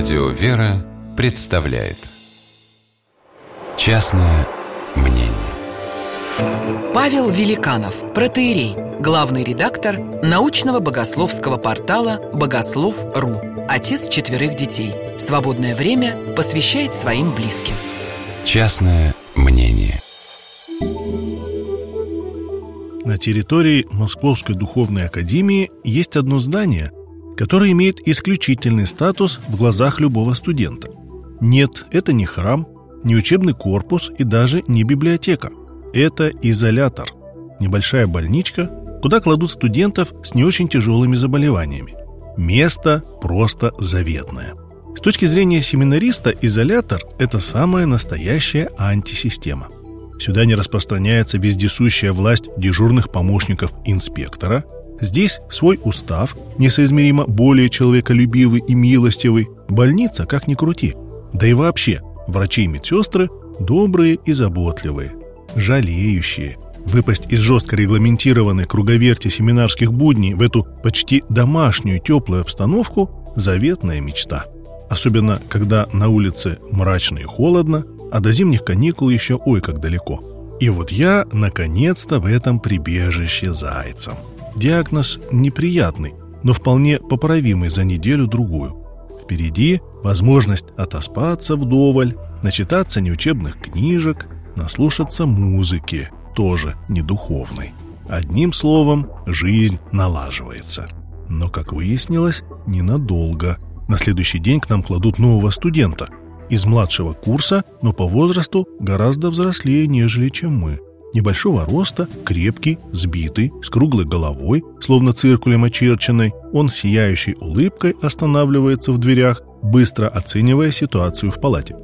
Радио «Вера» представляет Частное мнение Павел Великанов, протеерей, главный редактор научного богословского портала «Богослов.ру», отец четверых детей. Свободное время посвящает своим близким. Частное мнение На территории Московской духовной академии есть одно здание, которое имеет исключительный статус в глазах любого студента. Нет, это не храм, не учебный корпус и даже не библиотека. Это изолятор, небольшая больничка, куда кладут студентов с не очень тяжелыми заболеваниями. Место просто заветное. С точки зрения семинариста, изолятор – это самая настоящая антисистема – Сюда не распространяется вездесущая власть дежурных помощников инспектора. Здесь свой устав, несоизмеримо более человеколюбивый и милостивый. Больница, как ни крути. Да и вообще, врачи и медсестры добрые и заботливые, жалеющие. Выпасть из жестко регламентированной круговерти семинарских будней в эту почти домашнюю теплую обстановку – заветная мечта. Особенно, когда на улице мрачно и холодно, а до зимних каникул еще ой как далеко. И вот я, наконец-то, в этом прибежище зайцем. Диагноз неприятный, но вполне поправимый за неделю-другую. Впереди возможность отоспаться вдоволь, начитаться неучебных книжек, наслушаться музыки, тоже не духовной. Одним словом, жизнь налаживается. Но, как выяснилось, ненадолго. На следующий день к нам кладут нового студента – из младшего курса, но по возрасту гораздо взрослее, нежели чем мы. Небольшого роста, крепкий, сбитый, с круглой головой, словно циркулем очерченной, он сияющей улыбкой останавливается в дверях, быстро оценивая ситуацию в палате.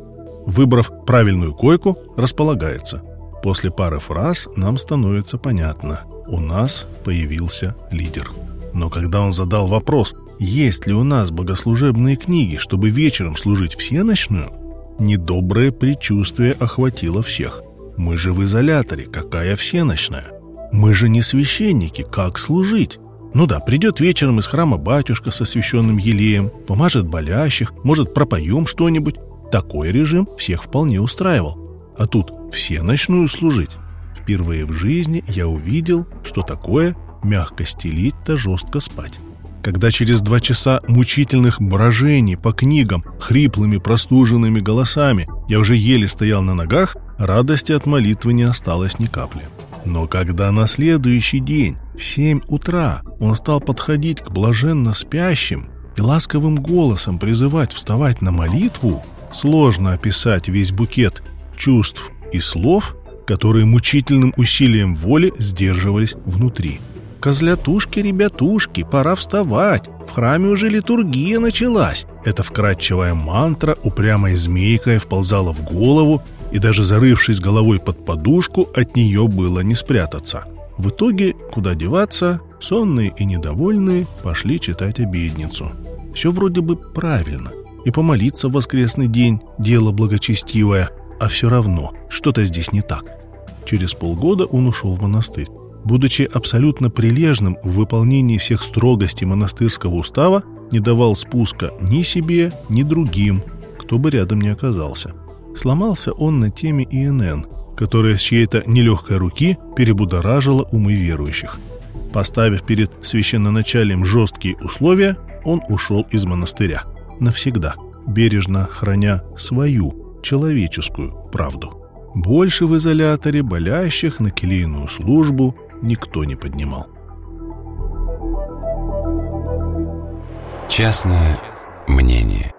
Выбрав правильную койку, располагается. После пары фраз нам становится понятно. У нас появился лидер. Но когда он задал вопрос, есть ли у нас богослужебные книги, чтобы вечером служить всеночную, недоброе предчувствие охватило всех. Мы же в изоляторе, какая всеночная? Мы же не священники, как служить? Ну да, придет вечером из храма батюшка со священным елеем, помажет болящих, может, пропоем что-нибудь. Такой режим всех вполне устраивал. А тут все начнут служить. Впервые в жизни я увидел, что такое мягко стелить-то жестко спать когда через два часа мучительных брожений по книгам, хриплыми простуженными голосами, я уже еле стоял на ногах, радости от молитвы не осталось ни капли. Но когда на следующий день, в семь утра, он стал подходить к блаженно спящим и ласковым голосом призывать вставать на молитву, сложно описать весь букет чувств и слов, которые мучительным усилием воли сдерживались внутри. «Козлятушки, ребятушки, пора вставать! В храме уже литургия началась!» Эта вкрадчивая мантра упрямой змейкой вползала в голову, и даже зарывшись головой под подушку, от нее было не спрятаться. В итоге, куда деваться, сонные и недовольные пошли читать обедницу. Все вроде бы правильно. И помолиться в воскресный день – дело благочестивое, а все равно что-то здесь не так. Через полгода он ушел в монастырь будучи абсолютно прилежным в выполнении всех строгостей монастырского устава, не давал спуска ни себе, ни другим, кто бы рядом не оказался. Сломался он на теме ИНН, которая с чьей-то нелегкой руки перебудоражила умы верующих. Поставив перед священноначалием жесткие условия, он ушел из монастыря. Навсегда, бережно храня свою человеческую правду. Больше в изоляторе болящих на келейную службу никто не поднимал. Частное мнение